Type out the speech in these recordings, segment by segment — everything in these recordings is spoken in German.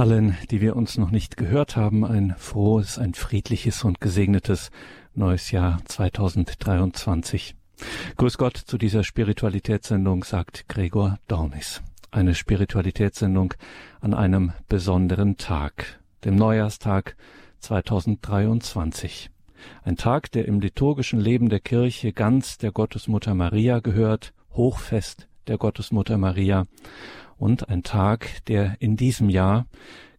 Allen, die wir uns noch nicht gehört haben, ein frohes, ein friedliches und gesegnetes neues Jahr 2023. Grüß Gott zu dieser Spiritualitätssendung, sagt Gregor Dornis. Eine Spiritualitätssendung an einem besonderen Tag, dem Neujahrstag 2023. Ein Tag, der im liturgischen Leben der Kirche ganz der Gottesmutter Maria gehört, Hochfest der Gottesmutter Maria und ein Tag, der in diesem Jahr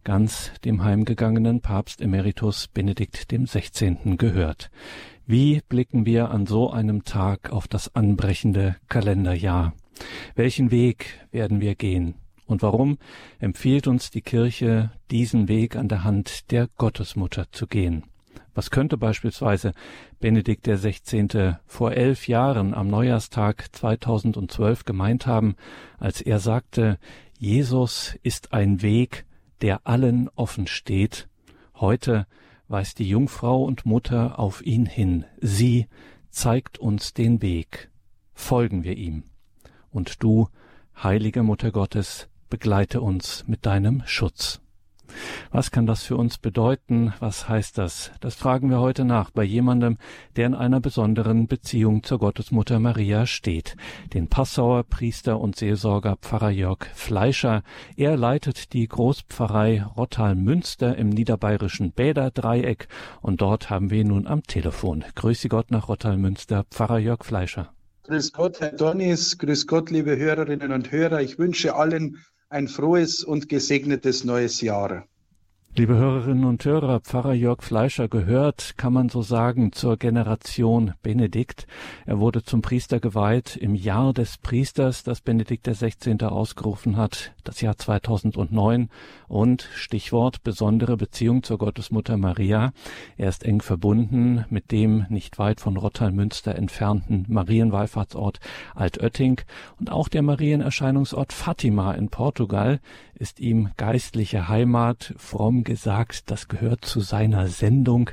ganz dem heimgegangenen Papst Emeritus Benedikt dem 16. gehört. Wie blicken wir an so einem Tag auf das anbrechende Kalenderjahr? Welchen Weg werden wir gehen? Und warum empfiehlt uns die Kirche, diesen Weg an der Hand der Gottesmutter zu gehen? Was könnte beispielsweise Benedikt der 16. vor elf Jahren am Neujahrstag 2012 gemeint haben, als er sagte, Jesus ist ein Weg, der allen offen steht. Heute weist die Jungfrau und Mutter auf ihn hin. Sie zeigt uns den Weg. Folgen wir ihm. Und du, heilige Mutter Gottes, begleite uns mit deinem Schutz. Was kann das für uns bedeuten? Was heißt das? Das fragen wir heute nach bei jemandem, der in einer besonderen Beziehung zur Gottesmutter Maria steht. Den Passauer Priester und Seelsorger Pfarrer Jörg Fleischer. Er leitet die Großpfarrei Rottal-Münster im niederbayerischen Bäderdreieck und dort haben wir ihn nun am Telefon. Grüße Gott nach Rottal-Münster, Pfarrer Jörg Fleischer. Grüß Gott, Herr Donis, grüß Gott, liebe Hörerinnen und Hörer. Ich wünsche allen ein frohes und gesegnetes neues Jahr. Liebe Hörerinnen und Hörer, Pfarrer Jörg Fleischer gehört, kann man so sagen, zur Generation Benedikt. Er wurde zum Priester geweiht im Jahr des Priesters, das Benedikt XVI. ausgerufen hat, das Jahr 2009. Und Stichwort besondere Beziehung zur Gottesmutter Maria. Er ist eng verbunden mit dem nicht weit von Rottal-Münster entfernten Marienwallfahrtsort Altötting und auch der Marienerscheinungsort Fatima in Portugal ist ihm geistliche Heimat, fromm gesagt, das gehört zu seiner Sendung.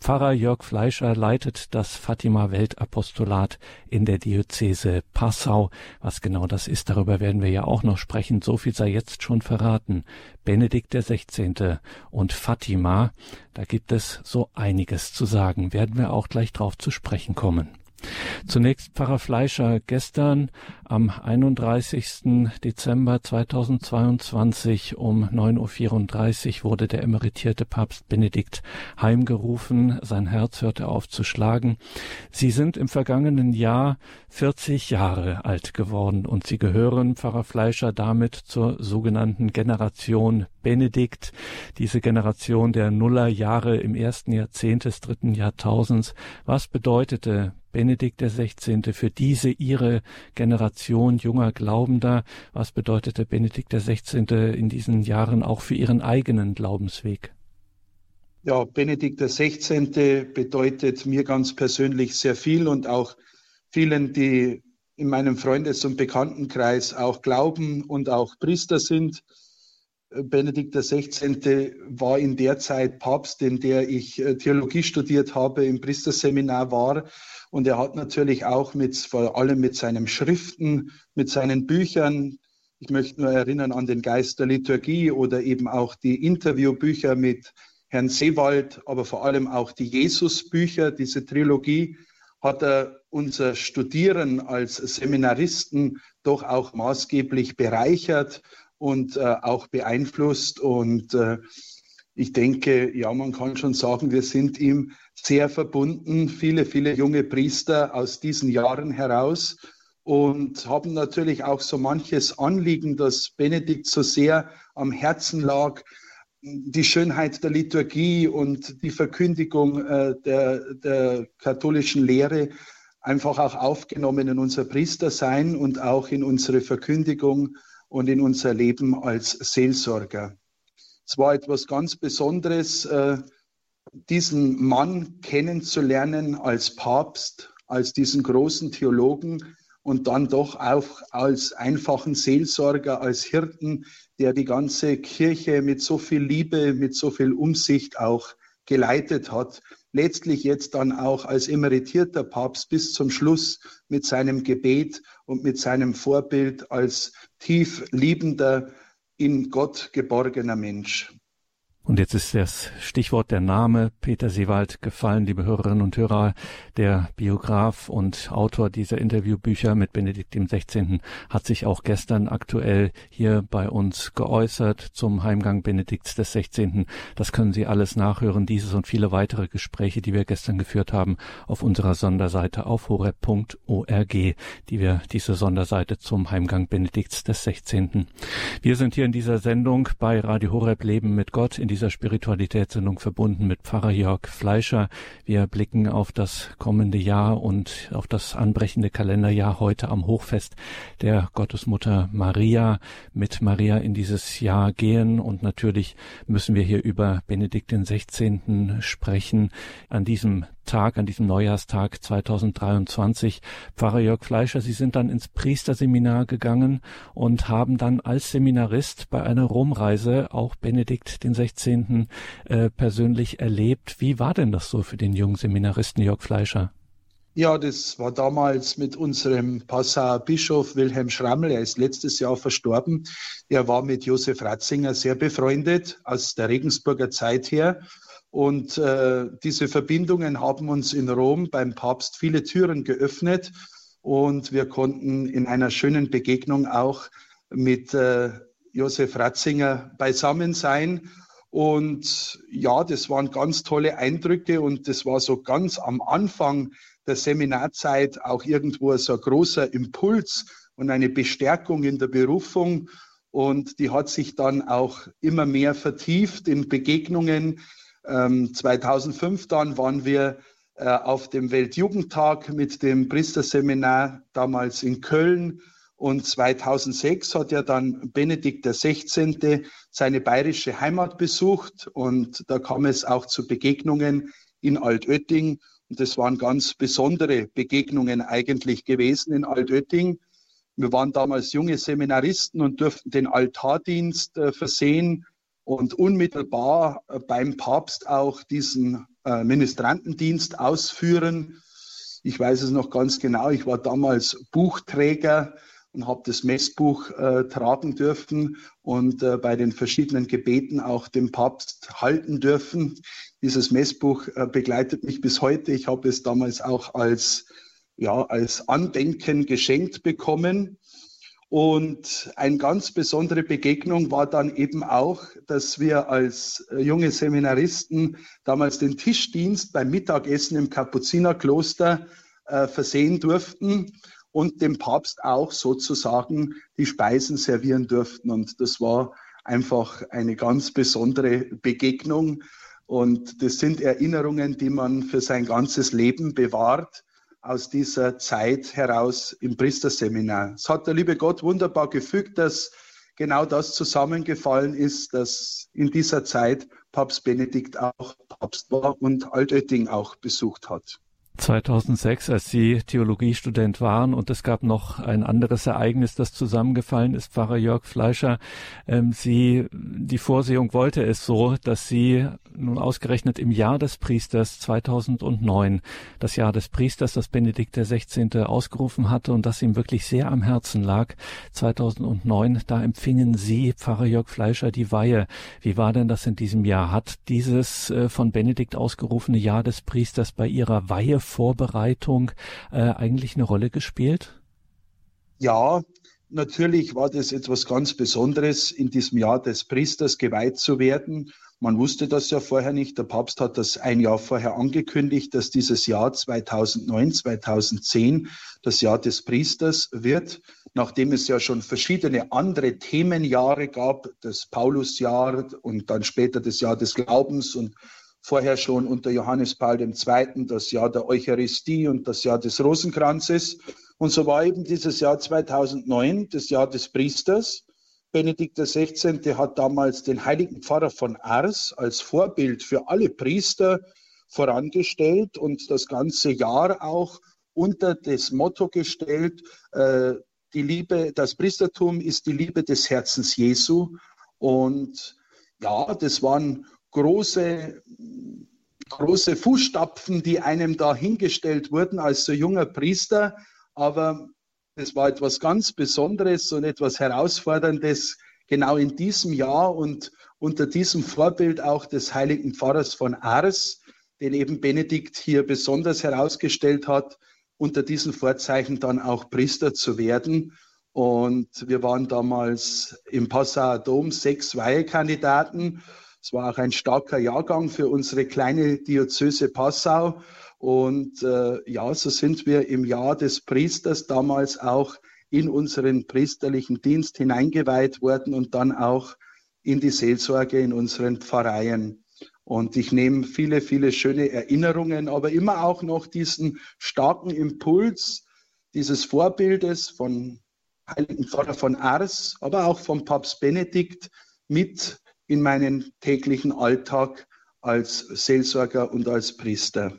Pfarrer Jörg Fleischer leitet das Fatima Weltapostolat in der Diözese Passau. Was genau das ist, darüber werden wir ja auch noch sprechen. So viel sei jetzt schon verraten. Benedikt XVI. und Fatima, da gibt es so einiges zu sagen, werden wir auch gleich drauf zu sprechen kommen. Zunächst Pfarrer Fleischer. Gestern am 31. Dezember 2022 um 9.34 Uhr wurde der emeritierte Papst Benedikt heimgerufen. Sein Herz hörte auf zu schlagen. Sie sind im vergangenen Jahr 40 Jahre alt geworden und Sie gehören, Pfarrer Fleischer, damit zur sogenannten Generation Benedikt, diese Generation der Nullerjahre im ersten Jahrzehnt des dritten Jahrtausends. Was bedeutete Benedikt XVI. für diese ihre Generation junger Glaubender? Was bedeutete Benedikt XVI. in diesen Jahren auch für ihren eigenen Glaubensweg? Ja, Benedikt XVI. bedeutet mir ganz persönlich sehr viel und auch vielen, die in meinem Freundes- und Bekanntenkreis auch glauben und auch Priester sind. Benedikt XVI. war in der Zeit Papst, in der ich äh, Theologie studiert habe, im Priesterseminar war und er hat natürlich auch mit, vor allem mit seinen Schriften, mit seinen Büchern, ich möchte nur erinnern an den Geist der Liturgie oder eben auch die Interviewbücher mit Herrn Seewald, aber vor allem auch die Jesusbücher, diese Trilogie, hat er unser Studieren als Seminaristen doch auch maßgeblich bereichert und äh, auch beeinflusst. Und äh, ich denke, ja, man kann schon sagen, wir sind ihm sehr verbunden, viele, viele junge Priester aus diesen Jahren heraus und haben natürlich auch so manches Anliegen, das Benedikt so sehr am Herzen lag, die Schönheit der Liturgie und die Verkündigung äh, der, der katholischen Lehre einfach auch aufgenommen in unser Priestersein und auch in unsere Verkündigung und in unser Leben als Seelsorger. Es war etwas ganz Besonderes, äh, diesen Mann kennenzulernen als Papst, als diesen großen Theologen und dann doch auch als einfachen Seelsorger, als Hirten, der die ganze Kirche mit so viel Liebe, mit so viel Umsicht auch geleitet hat. Letztlich jetzt dann auch als emeritierter Papst bis zum Schluss mit seinem Gebet und mit seinem Vorbild als tief liebender in Gott geborgener Mensch. Und jetzt ist das Stichwort der Name Peter Seewald gefallen, liebe Hörerinnen und Hörer. Der Biograf und Autor dieser Interviewbücher mit Benedikt XVI. hat sich auch gestern aktuell hier bei uns geäußert zum Heimgang Benedikts XVI. Das können Sie alles nachhören, dieses und viele weitere Gespräche, die wir gestern geführt haben, auf unserer Sonderseite auf horeb.org, die wir diese Sonderseite zum Heimgang Benedikts XVI. Wir sind hier in dieser Sendung bei Radio Horeb Leben mit Gott in dieser Spiritualitätssendung verbunden mit Pfarrer Jörg Fleischer. Wir blicken auf das kommende Jahr und auf das anbrechende Kalenderjahr heute am Hochfest der Gottesmutter Maria mit Maria in dieses Jahr gehen und natürlich müssen wir hier über Benedikt den 16. sprechen. An diesem Tag, an diesem Neujahrstag 2023. Pfarrer Jörg Fleischer, Sie sind dann ins Priesterseminar gegangen und haben dann als Seminarist bei einer Romreise auch Benedikt den 16. Äh, persönlich erlebt. Wie war denn das so für den jungen Seminaristen Jörg Fleischer? Ja, das war damals mit unserem Passauer Bischof Wilhelm Schrammel. Er ist letztes Jahr verstorben. Er war mit Josef Ratzinger sehr befreundet aus der Regensburger Zeit her. Und äh, diese Verbindungen haben uns in Rom beim Papst viele Türen geöffnet und wir konnten in einer schönen Begegnung auch mit äh, Josef Ratzinger beisammen sein. Und ja, das waren ganz tolle Eindrücke und das war so ganz am Anfang der Seminarzeit auch irgendwo so ein großer Impuls und eine Bestärkung in der Berufung. Und die hat sich dann auch immer mehr vertieft in Begegnungen, 2005 ähm, dann waren wir äh, auf dem Weltjugendtag mit dem Priesterseminar damals in Köln. Und 2006 hat ja dann Benedikt XVI. seine bayerische Heimat besucht. Und da kam es auch zu Begegnungen in Altötting. Und das waren ganz besondere Begegnungen eigentlich gewesen in Altötting. Wir waren damals junge Seminaristen und durften den Altardienst äh, versehen und unmittelbar äh, beim Papst auch diesen äh, Ministrantendienst ausführen. Ich weiß es noch ganz genau, ich war damals Buchträger und habe das Messbuch äh, tragen dürfen und äh, bei den verschiedenen Gebeten auch dem Papst halten dürfen. Dieses Messbuch äh, begleitet mich bis heute. Ich habe es damals auch als, ja, als Andenken geschenkt bekommen. Und eine ganz besondere Begegnung war dann eben auch, dass wir als äh, junge Seminaristen damals den Tischdienst beim Mittagessen im Kapuzinerkloster äh, versehen durften und dem Papst auch sozusagen die Speisen servieren durften. Und das war einfach eine ganz besondere Begegnung. Und das sind Erinnerungen, die man für sein ganzes Leben bewahrt aus dieser Zeit heraus im Priesterseminar. Es hat der liebe Gott wunderbar gefügt, dass genau das zusammengefallen ist, dass in dieser Zeit Papst Benedikt auch Papst war und Altötting auch besucht hat. 2006, als Sie Theologiestudent waren und es gab noch ein anderes Ereignis, das zusammengefallen ist, Pfarrer Jörg Fleischer. Ähm, Sie, die Vorsehung wollte es so, dass Sie nun ausgerechnet im Jahr des Priesters 2009, das Jahr des Priesters, das Benedikt XVI. ausgerufen hatte und das ihm wirklich sehr am Herzen lag, 2009, da empfingen Sie, Pfarrer Jörg Fleischer, die Weihe. Wie war denn das in diesem Jahr? Hat dieses äh, von Benedikt ausgerufene Jahr des Priesters bei Ihrer Weihe Vorbereitung äh, eigentlich eine Rolle gespielt? Ja, natürlich war das etwas ganz Besonderes, in diesem Jahr des Priesters geweiht zu werden. Man wusste das ja vorher nicht. Der Papst hat das ein Jahr vorher angekündigt, dass dieses Jahr 2009, 2010 das Jahr des Priesters wird, nachdem es ja schon verschiedene andere Themenjahre gab, das Paulusjahr und dann später das Jahr des Glaubens und vorher schon unter Johannes Paul II. das Jahr der Eucharistie und das Jahr des Rosenkranzes. Und so war eben dieses Jahr 2009 das Jahr des Priesters. Benedikt XVI. hat damals den heiligen Pfarrer von Ars als Vorbild für alle Priester vorangestellt und das ganze Jahr auch unter das Motto gestellt, äh, die Liebe, das Priestertum ist die Liebe des Herzens Jesu. Und ja, das waren große, große Fußstapfen, die einem da hingestellt wurden als so junger Priester. Aber es war etwas ganz Besonderes und etwas Herausforderndes, genau in diesem Jahr und unter diesem Vorbild auch des heiligen Pfarrers von Ars, den eben Benedikt hier besonders herausgestellt hat, unter diesen Vorzeichen dann auch Priester zu werden. Und wir waren damals im Passauer Dom sechs Weihekandidaten. Es war auch ein starker Jahrgang für unsere kleine Diözese Passau. Und äh, ja, so sind wir im Jahr des Priesters damals auch in unseren priesterlichen Dienst hineingeweiht worden und dann auch in die Seelsorge in unseren Pfarreien. Und ich nehme viele, viele schöne Erinnerungen, aber immer auch noch diesen starken Impuls dieses Vorbildes von Heiligen Vater von Ars, aber auch vom Papst Benedikt mit in meinen täglichen Alltag als Seelsorger und als Priester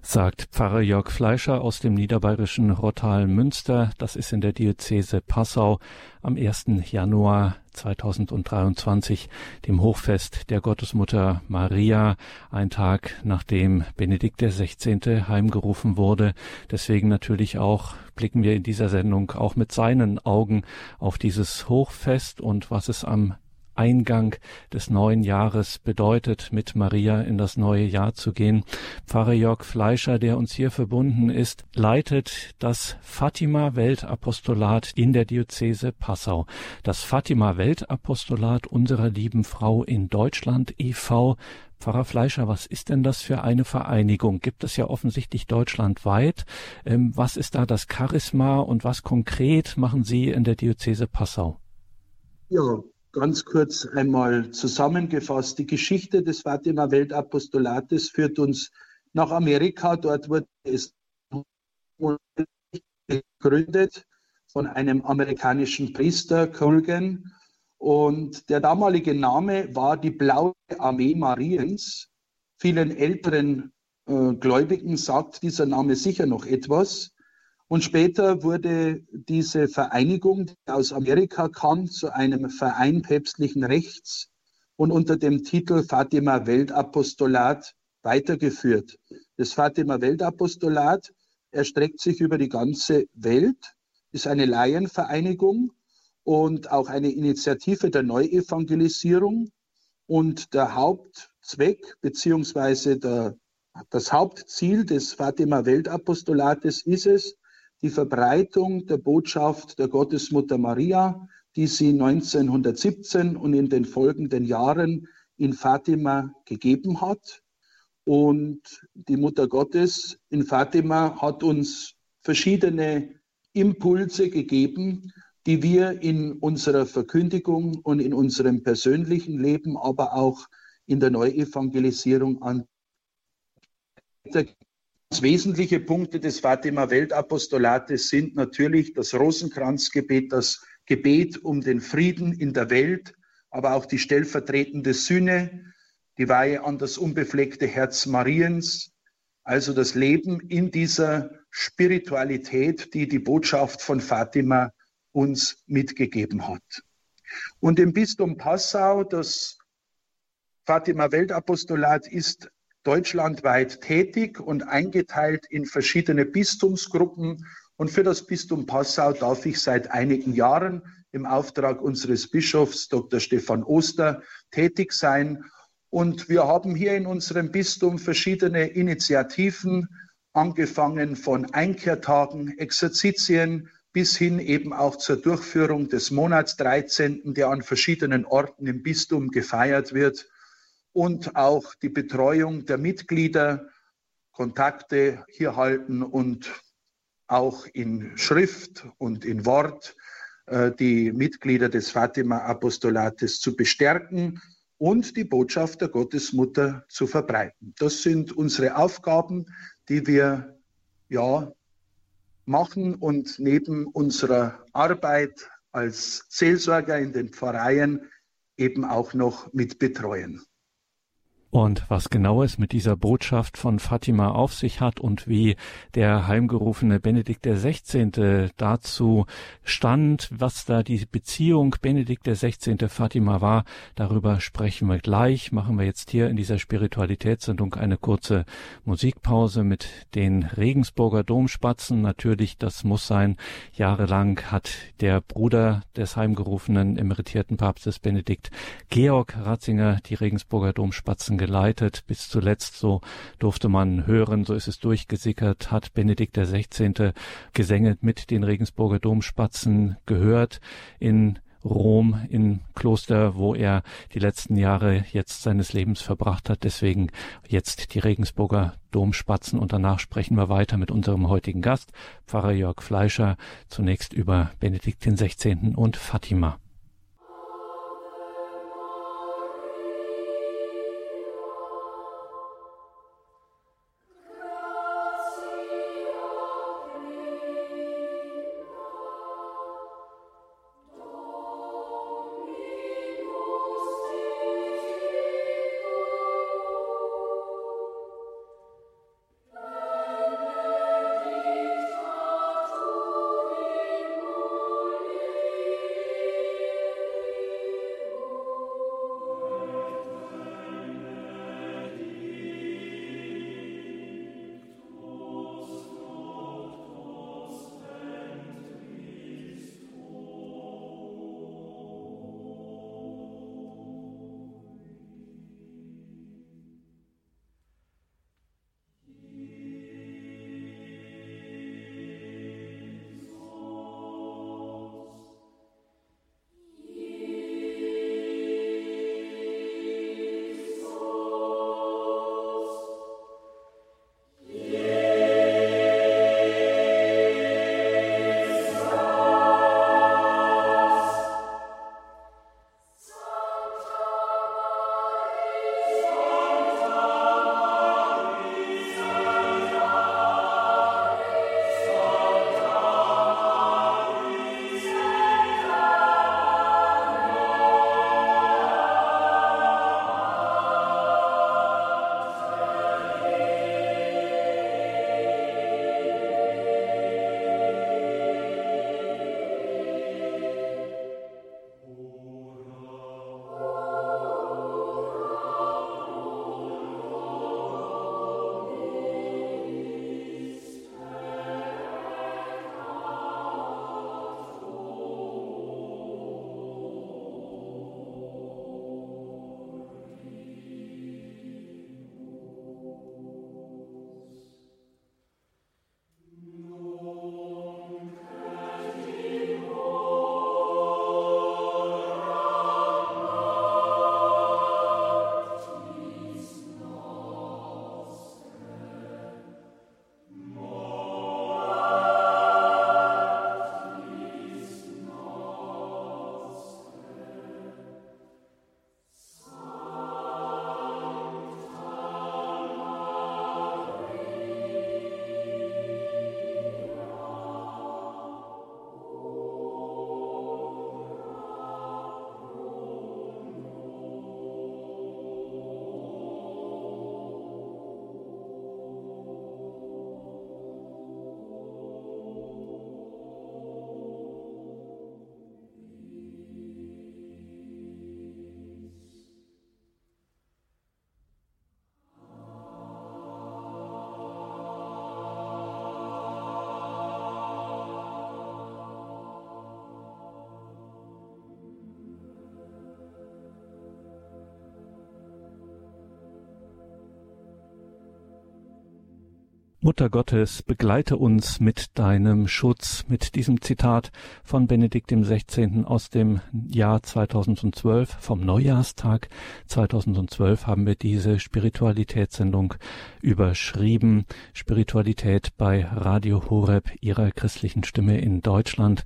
sagt Pfarrer Jörg Fleischer aus dem niederbayerischen Rottal-Münster. Das ist in der Diözese Passau am 1. Januar 2023, dem Hochfest der Gottesmutter Maria, ein Tag nachdem Benedikt XVI. heimgerufen wurde. Deswegen natürlich auch blicken wir in dieser Sendung auch mit seinen Augen auf dieses Hochfest und was es am Eingang des neuen Jahres bedeutet, mit Maria in das neue Jahr zu gehen. Pfarrer Jörg Fleischer, der uns hier verbunden ist, leitet das Fatima Weltapostolat in der Diözese Passau. Das Fatima Weltapostolat unserer lieben Frau in Deutschland e.V. Pfarrer Fleischer, was ist denn das für eine Vereinigung? Gibt es ja offensichtlich deutschlandweit. Ähm, was ist da das Charisma und was konkret machen Sie in der Diözese Passau? Ja, ganz kurz einmal zusammengefasst. Die Geschichte des Fatima Weltapostolates führt uns nach Amerika. Dort wurde es gegründet von einem amerikanischen Priester, Colgan. Und der damalige Name war die Blaue Armee Mariens. Vielen älteren äh, Gläubigen sagt dieser Name sicher noch etwas. Und später wurde diese Vereinigung, die aus Amerika kam, zu einem Verein päpstlichen Rechts und unter dem Titel Fatima Weltapostolat weitergeführt. Das Fatima Weltapostolat erstreckt sich über die ganze Welt, ist eine Laienvereinigung und auch eine Initiative der Neuevangelisierung. Und der Hauptzweck beziehungsweise das Hauptziel des Fatima Weltapostolates ist es, die Verbreitung der Botschaft der Gottesmutter Maria, die sie 1917 und in den folgenden Jahren in Fatima gegeben hat. Und die Mutter Gottes in Fatima hat uns verschiedene Impulse gegeben, die wir in unserer Verkündigung und in unserem persönlichen Leben, aber auch in der Neuevangelisierung an Wesentliche Punkte des Fatima Weltapostolates sind natürlich das Rosenkranzgebet, das Gebet um den Frieden in der Welt, aber auch die stellvertretende Sühne, die Weihe an das unbefleckte Herz Mariens, also das Leben in dieser Spiritualität, die die Botschaft von Fatima uns mitgegeben hat. Und im Bistum Passau, das Fatima Weltapostolat ist deutschlandweit tätig und eingeteilt in verschiedene Bistumsgruppen. Und für das Bistum Passau darf ich seit einigen Jahren im Auftrag unseres Bischofs Dr. Stefan Oster tätig sein. Und wir haben hier in unserem Bistum verschiedene Initiativen, angefangen von Einkehrtagen, Exerzitien bis hin eben auch zur Durchführung des Monats 13., der an verschiedenen Orten im Bistum gefeiert wird und auch die Betreuung der Mitglieder, Kontakte hier halten und auch in Schrift und in Wort äh, die Mitglieder des Fatima-Apostolates zu bestärken und die Botschaft der Gottesmutter zu verbreiten. Das sind unsere Aufgaben, die wir ja machen und neben unserer Arbeit als Seelsorger in den Pfarreien eben auch noch mit betreuen. Und was genau es mit dieser Botschaft von Fatima auf sich hat und wie der heimgerufene Benedikt XVI. dazu stand, was da die Beziehung Benedikt XVI. Fatima war, darüber sprechen wir gleich. Machen wir jetzt hier in dieser Spiritualitätssendung eine kurze Musikpause mit den Regensburger Domspatzen. Natürlich, das muss sein. Jahrelang hat der Bruder des heimgerufenen emeritierten Papstes Benedikt Georg Ratzinger die Regensburger Domspatzen geleitet. Bis zuletzt, so durfte man hören, so ist es durchgesickert, hat Benedikt XVI. Gesänge mit den Regensburger Domspatzen gehört in Rom in Kloster, wo er die letzten Jahre jetzt seines Lebens verbracht hat. Deswegen jetzt die Regensburger Domspatzen und danach sprechen wir weiter mit unserem heutigen Gast, Pfarrer Jörg Fleischer, zunächst über Benedikt XVI. und Fatima. Mutter Gottes, begleite uns mit deinem Schutz. Mit diesem Zitat von Benedikt XVI. aus dem Jahr 2012, vom Neujahrstag 2012 haben wir diese Spiritualitätssendung überschrieben. Spiritualität bei Radio Horeb, ihrer christlichen Stimme in Deutschland.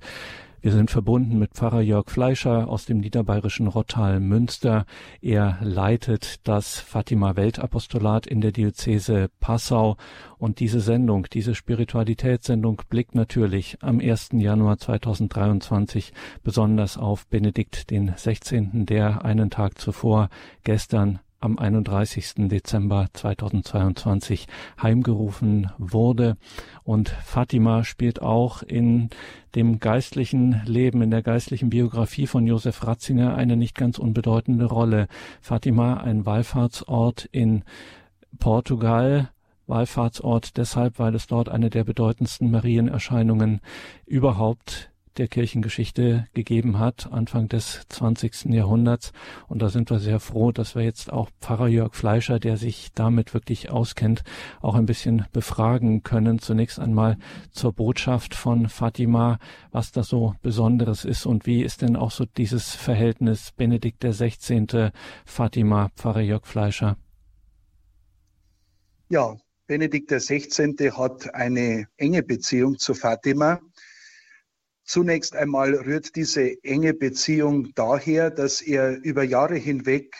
Wir sind verbunden mit Pfarrer Jörg Fleischer aus dem niederbayerischen Rottal Münster. Er leitet das Fatima Weltapostolat in der Diözese Passau und diese Sendung, diese Spiritualitätssendung blickt natürlich am 1. Januar 2023 besonders auf Benedikt den 16., der einen Tag zuvor gestern am 31. Dezember 2022 heimgerufen wurde. Und Fatima spielt auch in dem geistlichen Leben, in der geistlichen Biografie von Josef Ratzinger eine nicht ganz unbedeutende Rolle. Fatima, ein Wallfahrtsort in Portugal, Wallfahrtsort deshalb, weil es dort eine der bedeutendsten Marienerscheinungen überhaupt der Kirchengeschichte gegeben hat, Anfang des 20. Jahrhunderts. Und da sind wir sehr froh, dass wir jetzt auch Pfarrer Jörg Fleischer, der sich damit wirklich auskennt, auch ein bisschen befragen können. Zunächst einmal zur Botschaft von Fatima, was da so Besonderes ist und wie ist denn auch so dieses Verhältnis Benedikt der 16. Fatima, Pfarrer Jörg Fleischer? Ja, Benedikt der 16. hat eine enge Beziehung zu Fatima. Zunächst einmal rührt diese enge Beziehung daher, dass er über Jahre hinweg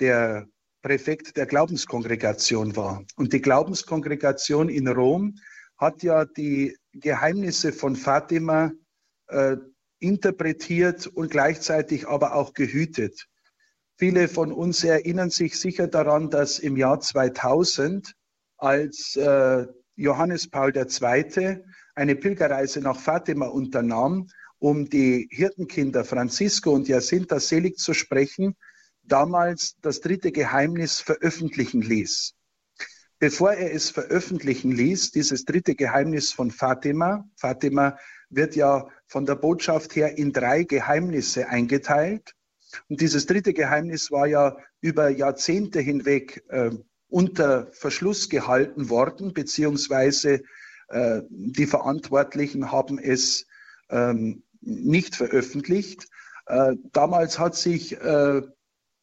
der Präfekt der Glaubenskongregation war. Und die Glaubenskongregation in Rom hat ja die Geheimnisse von Fatima äh, interpretiert und gleichzeitig aber auch gehütet. Viele von uns erinnern sich sicher daran, dass im Jahr 2000, als äh, Johannes Paul II eine Pilgerreise nach Fatima unternahm, um die Hirtenkinder Francisco und Jacinta selig zu sprechen, damals das dritte Geheimnis veröffentlichen ließ. Bevor er es veröffentlichen ließ, dieses dritte Geheimnis von Fatima, Fatima wird ja von der Botschaft her in drei Geheimnisse eingeteilt. Und dieses dritte Geheimnis war ja über Jahrzehnte hinweg äh, unter Verschluss gehalten worden, beziehungsweise äh, die Verantwortlichen haben es ähm, nicht veröffentlicht. Äh, damals hat sich äh,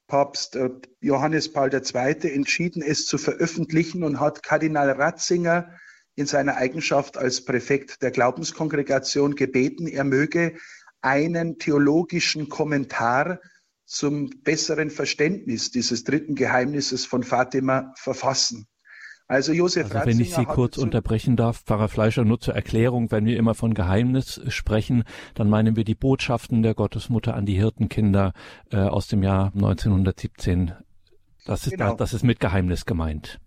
Papst Johannes Paul II. entschieden, es zu veröffentlichen und hat Kardinal Ratzinger in seiner Eigenschaft als Präfekt der Glaubenskongregation gebeten, er möge einen theologischen Kommentar zum besseren Verständnis dieses dritten Geheimnisses von Fatima verfassen. Also Josef also wenn ich Sie kurz unterbrechen darf, Pfarrer Fleischer, nur zur Erklärung, wenn wir immer von Geheimnis sprechen, dann meinen wir die Botschaften der Gottesmutter an die Hirtenkinder äh, aus dem Jahr 1917. Das ist, genau. das ist mit Geheimnis gemeint.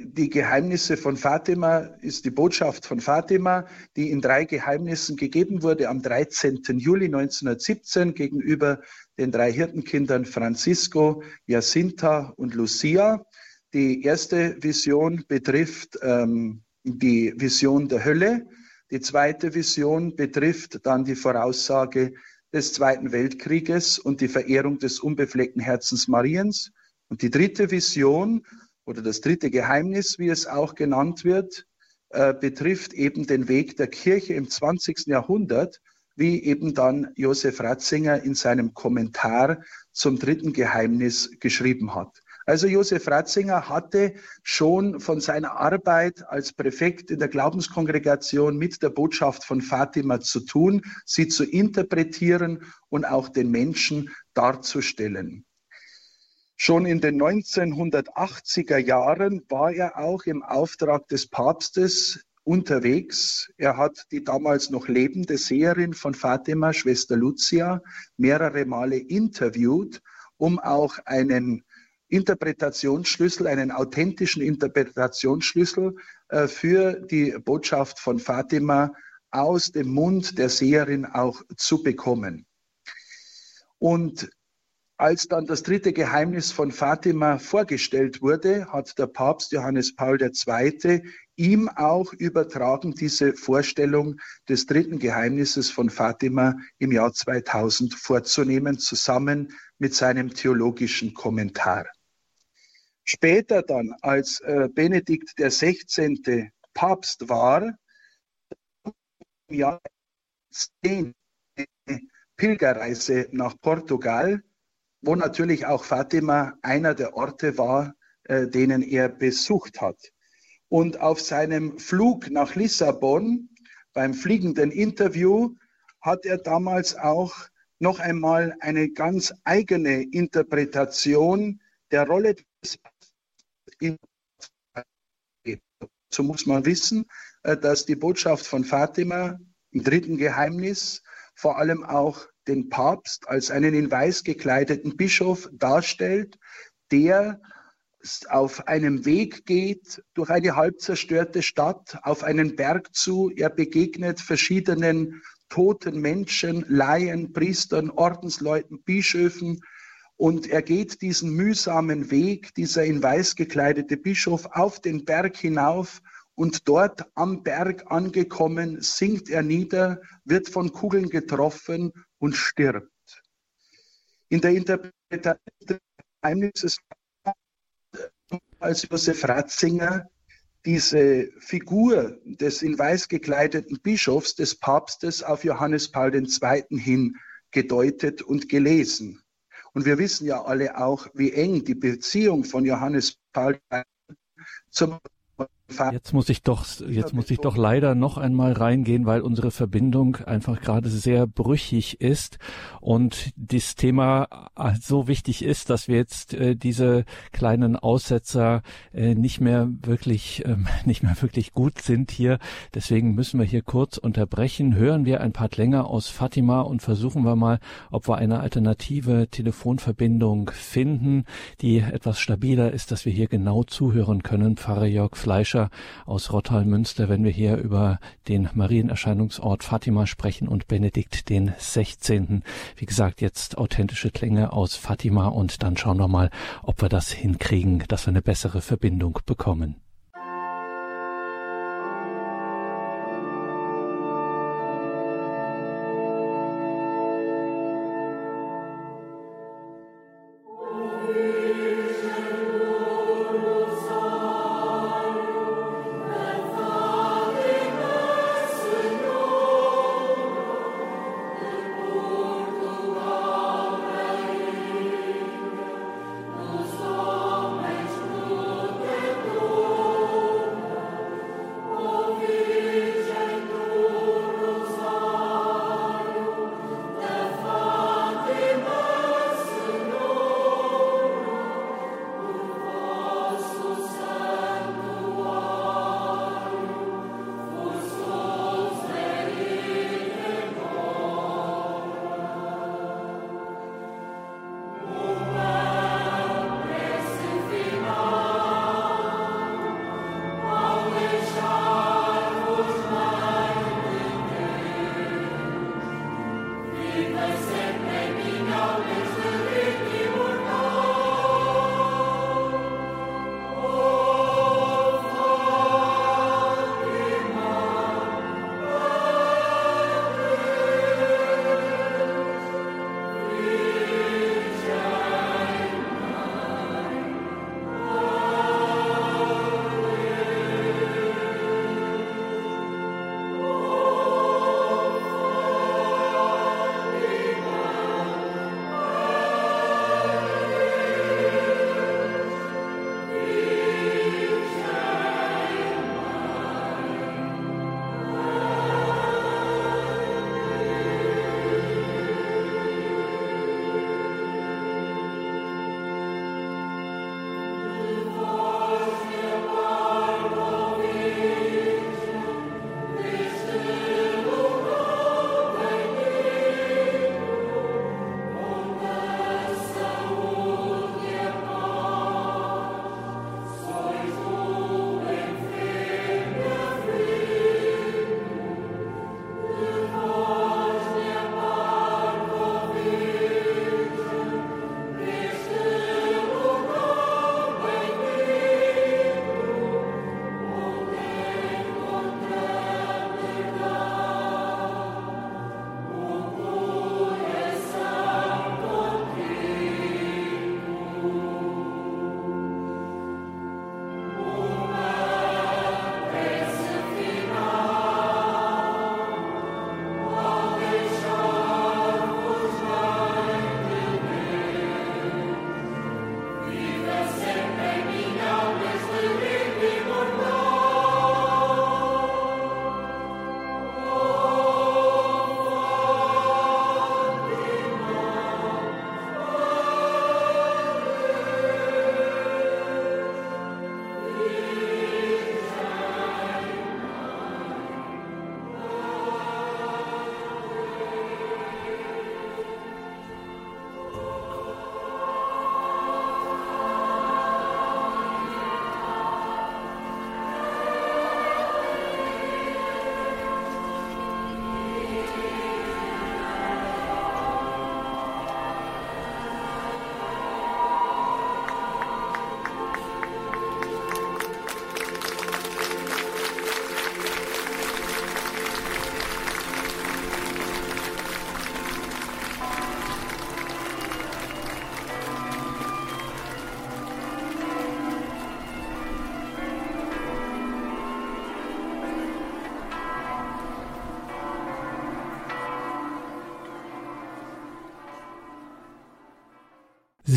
Die Geheimnisse von Fatima ist die Botschaft von Fatima, die in drei Geheimnissen gegeben wurde am 13. Juli 1917 gegenüber den drei Hirtenkindern Francisco, Jacinta und Lucia. Die erste Vision betrifft ähm, die Vision der Hölle. Die zweite Vision betrifft dann die Voraussage des Zweiten Weltkrieges und die Verehrung des unbefleckten Herzens Mariens. Und die dritte Vision oder das dritte Geheimnis, wie es auch genannt wird, äh, betrifft eben den Weg der Kirche im 20. Jahrhundert, wie eben dann Josef Ratzinger in seinem Kommentar zum dritten Geheimnis geschrieben hat. Also Josef Ratzinger hatte schon von seiner Arbeit als Präfekt in der Glaubenskongregation mit der Botschaft von Fatima zu tun, sie zu interpretieren und auch den Menschen darzustellen. Schon in den 1980er Jahren war er auch im Auftrag des Papstes unterwegs. Er hat die damals noch lebende Seherin von Fatima, Schwester Lucia, mehrere Male interviewt, um auch einen Interpretationsschlüssel, einen authentischen Interpretationsschlüssel äh, für die Botschaft von Fatima aus dem Mund der Seherin auch zu bekommen. Und als dann das dritte Geheimnis von Fatima vorgestellt wurde, hat der Papst Johannes Paul II. ihm auch übertragen, diese Vorstellung des dritten Geheimnisses von Fatima im Jahr 2000 vorzunehmen, zusammen mit seinem theologischen Kommentar. Später dann, als äh, Benedikt der 16. Papst war, im Jahr 10 Pilgerreise nach Portugal, wo natürlich auch Fatima einer der Orte war, äh, denen er besucht hat. Und auf seinem Flug nach Lissabon, beim fliegenden Interview, hat er damals auch noch einmal eine ganz eigene Interpretation der Rolle des so muss man wissen, äh, dass die Botschaft von Fatima im dritten Geheimnis vor allem auch den Papst als einen in weiß gekleideten Bischof darstellt, der auf einem Weg geht durch eine halb zerstörte Stadt, auf einen Berg zu. Er begegnet verschiedenen toten Menschen, Laien, Priestern, Ordensleuten, Bischöfen. Und er geht diesen mühsamen Weg, dieser in weiß gekleidete Bischof, auf den Berg hinauf. Und dort am Berg angekommen, sinkt er nieder, wird von Kugeln getroffen und stirbt. In der Interpretation des Geheimnisses als Josef Ratzinger diese Figur des in weiß gekleideten Bischofs, des Papstes auf Johannes Paul II. hin gedeutet und gelesen. Und wir wissen ja alle auch, wie eng die Beziehung von Johannes Paul zum Jetzt muss ich doch, jetzt muss ich doch leider noch einmal reingehen, weil unsere Verbindung einfach gerade sehr brüchig ist und das Thema äh, so wichtig ist, dass wir jetzt äh, diese kleinen Aussetzer äh, nicht mehr wirklich, äh, nicht mehr wirklich gut sind hier. Deswegen müssen wir hier kurz unterbrechen. Hören wir ein paar länger aus Fatima und versuchen wir mal, ob wir eine alternative Telefonverbindung finden, die etwas stabiler ist, dass wir hier genau zuhören können. Pfarrer Jörg Fleischer Fischer aus Rottal-Münster, wenn wir hier über den Marienerscheinungsort Fatima sprechen und Benedikt den 16. Wie gesagt, jetzt authentische Klänge aus Fatima und dann schauen wir mal, ob wir das hinkriegen, dass wir eine bessere Verbindung bekommen.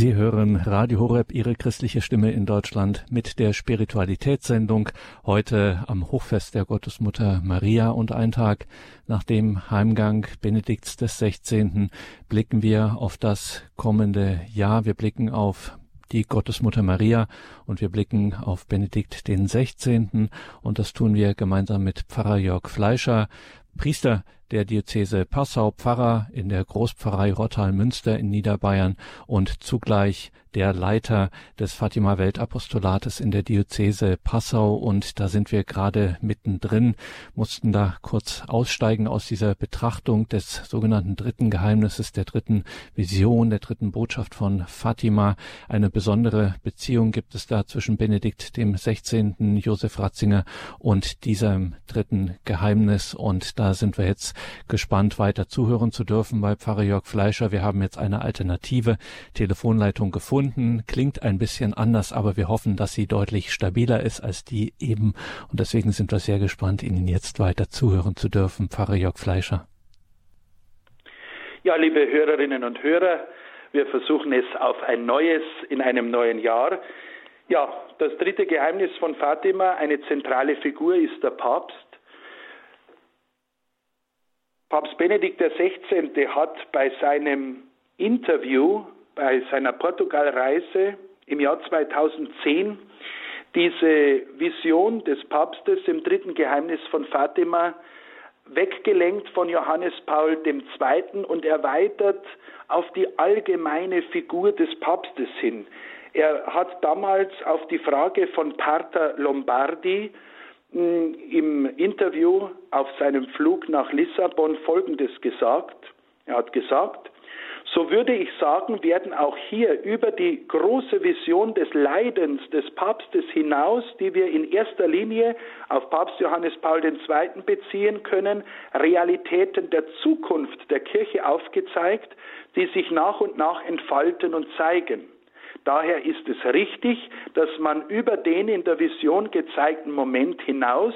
Sie hören Radio Horeb, Ihre christliche Stimme in Deutschland mit der Spiritualitätssendung. Heute am Hochfest der Gottesmutter Maria und ein Tag nach dem Heimgang Benedikts des 16. blicken wir auf das kommende Jahr. Wir blicken auf die Gottesmutter Maria und wir blicken auf Benedikt den 16. und das tun wir gemeinsam mit Pfarrer Jörg Fleischer, Priester der Diözese Passau, Pfarrer in der Großpfarrei Rottal-Münster in Niederbayern und zugleich der Leiter des Fatima Weltapostolates in der Diözese Passau und da sind wir gerade mittendrin, mussten da kurz aussteigen aus dieser Betrachtung des sogenannten dritten Geheimnisses, der dritten Vision, der dritten Botschaft von Fatima. Eine besondere Beziehung gibt es da zwischen Benedikt dem 16., Josef Ratzinger und diesem dritten Geheimnis und da sind wir jetzt gespannt weiter zuhören zu dürfen bei Pfarrer Jörg Fleischer. Wir haben jetzt eine alternative Telefonleitung gefunden klingt ein bisschen anders, aber wir hoffen, dass sie deutlich stabiler ist als die eben. Und deswegen sind wir sehr gespannt, Ihnen jetzt weiter zuhören zu dürfen. Pfarrer Jörg Fleischer. Ja, liebe Hörerinnen und Hörer, wir versuchen es auf ein neues in einem neuen Jahr. Ja, das dritte Geheimnis von Fatima, eine zentrale Figur ist der Papst. Papst Benedikt XVI. hat bei seinem Interview bei seiner Portugalreise im Jahr 2010 diese Vision des Papstes im dritten Geheimnis von Fatima weggelenkt von Johannes Paul II. und erweitert auf die allgemeine Figur des Papstes hin. Er hat damals auf die Frage von Pater Lombardi im Interview auf seinem Flug nach Lissabon Folgendes gesagt. Er hat gesagt, so würde ich sagen, werden auch hier über die große Vision des Leidens des Papstes hinaus, die wir in erster Linie auf Papst Johannes Paul II. beziehen können, Realitäten der Zukunft der Kirche aufgezeigt, die sich nach und nach entfalten und zeigen. Daher ist es richtig, dass man über den in der Vision gezeigten Moment hinaus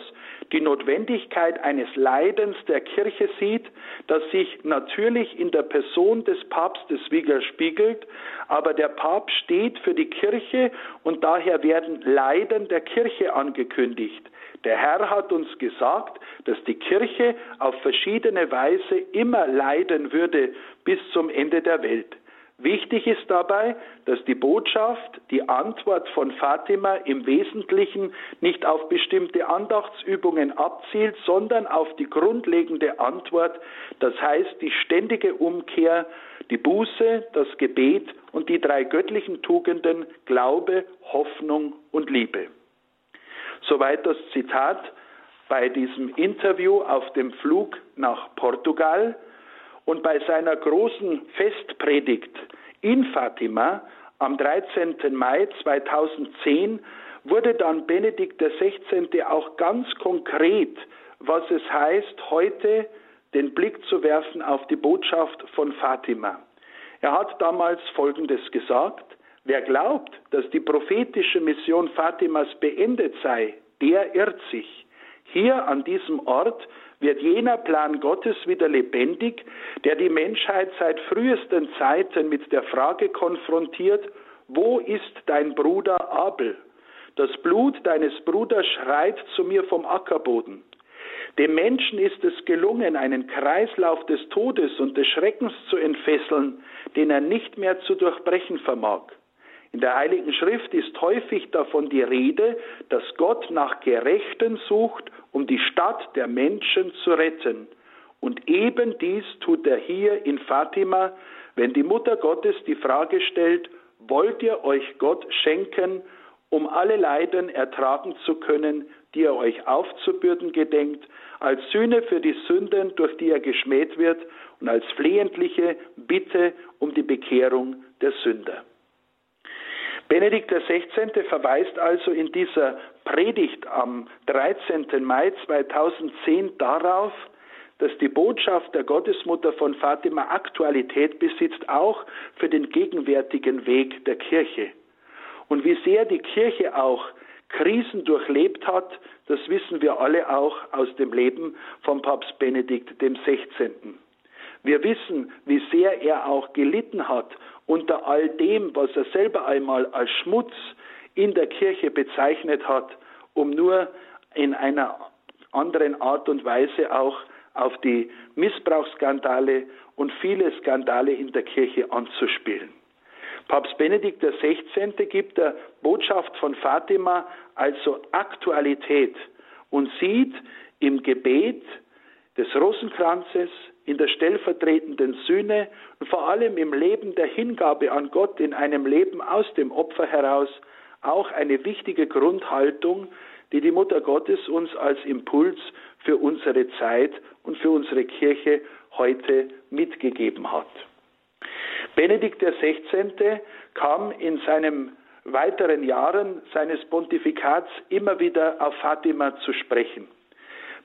die Notwendigkeit eines Leidens der Kirche sieht, das sich natürlich in der Person des Papstes widerspiegelt, aber der Papst steht für die Kirche und daher werden Leiden der Kirche angekündigt. Der Herr hat uns gesagt, dass die Kirche auf verschiedene Weise immer leiden würde bis zum Ende der Welt. Wichtig ist dabei, dass die Botschaft, die Antwort von Fatima im Wesentlichen nicht auf bestimmte Andachtsübungen abzielt, sondern auf die grundlegende Antwort, das heißt die ständige Umkehr, die Buße, das Gebet und die drei göttlichen Tugenden Glaube, Hoffnung und Liebe. Soweit das Zitat bei diesem Interview auf dem Flug nach Portugal. Und bei seiner großen Festpredigt in Fatima am 13. Mai 2010 wurde dann Benedikt XVI. auch ganz konkret, was es heißt, heute den Blick zu werfen auf die Botschaft von Fatima. Er hat damals Folgendes gesagt, wer glaubt, dass die prophetische Mission Fatimas beendet sei, der irrt sich. Hier an diesem Ort wird jener Plan Gottes wieder lebendig, der die Menschheit seit frühesten Zeiten mit der Frage konfrontiert, wo ist dein Bruder Abel? Das Blut deines Bruders schreit zu mir vom Ackerboden. Dem Menschen ist es gelungen, einen Kreislauf des Todes und des Schreckens zu entfesseln, den er nicht mehr zu durchbrechen vermag. In der Heiligen Schrift ist häufig davon die Rede, dass Gott nach Gerechten sucht um die Stadt der Menschen zu retten. Und eben dies tut er hier in Fatima, wenn die Mutter Gottes die Frage stellt, wollt ihr euch Gott schenken, um alle Leiden ertragen zu können, die er euch aufzubürden gedenkt, als Sühne für die Sünden, durch die er geschmäht wird, und als flehentliche Bitte um die Bekehrung der Sünder. Benedikt XVI. verweist also in dieser Predigt am 13. Mai 2010 darauf, dass die Botschaft der Gottesmutter von Fatima Aktualität besitzt, auch für den gegenwärtigen Weg der Kirche. Und wie sehr die Kirche auch Krisen durchlebt hat, das wissen wir alle auch aus dem Leben von Papst Benedikt dem 16. Wir wissen, wie sehr er auch gelitten hat unter all dem, was er selber einmal als Schmutz in der Kirche bezeichnet hat, um nur in einer anderen Art und Weise auch auf die Missbrauchsskandale und viele Skandale in der Kirche anzuspielen. Papst Benedikt XVI. gibt der Botschaft von Fatima also Aktualität und sieht im Gebet des Rosenkranzes, in der stellvertretenden Sühne und vor allem im Leben der Hingabe an Gott, in einem Leben aus dem Opfer heraus, auch eine wichtige Grundhaltung, die die Mutter Gottes uns als Impuls für unsere Zeit und für unsere Kirche heute mitgegeben hat. Benedikt XVI. kam in seinen weiteren Jahren seines Pontifikats immer wieder auf Fatima zu sprechen.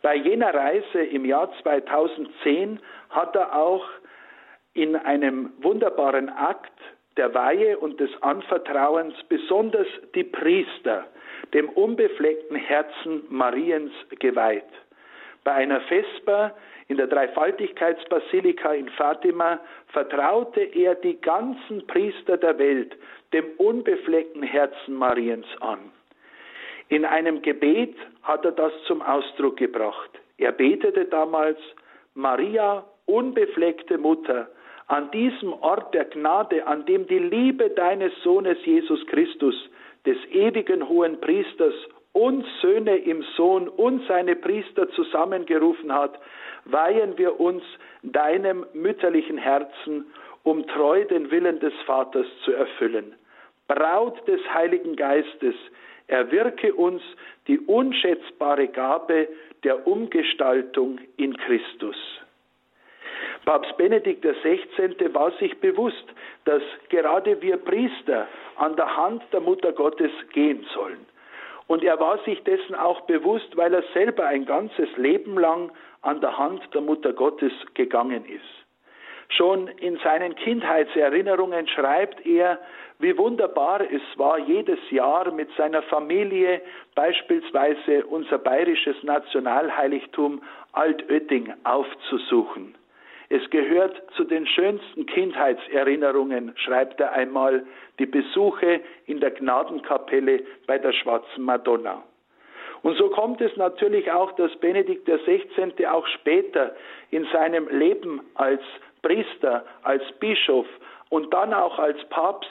Bei jener Reise im Jahr 2010 hat er auch in einem wunderbaren Akt der Weihe und des Anvertrauens besonders die Priester dem unbefleckten Herzen Mariens geweiht. Bei einer Vesper in der Dreifaltigkeitsbasilika in Fatima vertraute er die ganzen Priester der Welt dem unbefleckten Herzen Mariens an. In einem Gebet hat er das zum Ausdruck gebracht. Er betete damals, Maria, unbefleckte Mutter, an diesem Ort der Gnade, an dem die Liebe deines Sohnes Jesus Christus, des ewigen hohen Priesters, uns Söhne im Sohn und seine Priester zusammengerufen hat, weihen wir uns deinem mütterlichen Herzen, um treu den Willen des Vaters zu erfüllen. Braut des Heiligen Geistes, erwirke uns die unschätzbare Gabe der Umgestaltung in Christus. Papst Benedikt XVI. war sich bewusst, dass gerade wir Priester an der Hand der Mutter Gottes gehen sollen. Und er war sich dessen auch bewusst, weil er selber ein ganzes Leben lang an der Hand der Mutter Gottes gegangen ist. Schon in seinen Kindheitserinnerungen schreibt er, wie wunderbar es war, jedes Jahr mit seiner Familie beispielsweise unser bayerisches Nationalheiligtum Altötting aufzusuchen. Es gehört zu den schönsten Kindheitserinnerungen, schreibt er einmal, die Besuche in der Gnadenkapelle bei der Schwarzen Madonna. Und so kommt es natürlich auch, dass Benedikt XVI. auch später in seinem Leben als Priester, als Bischof und dann auch als Papst,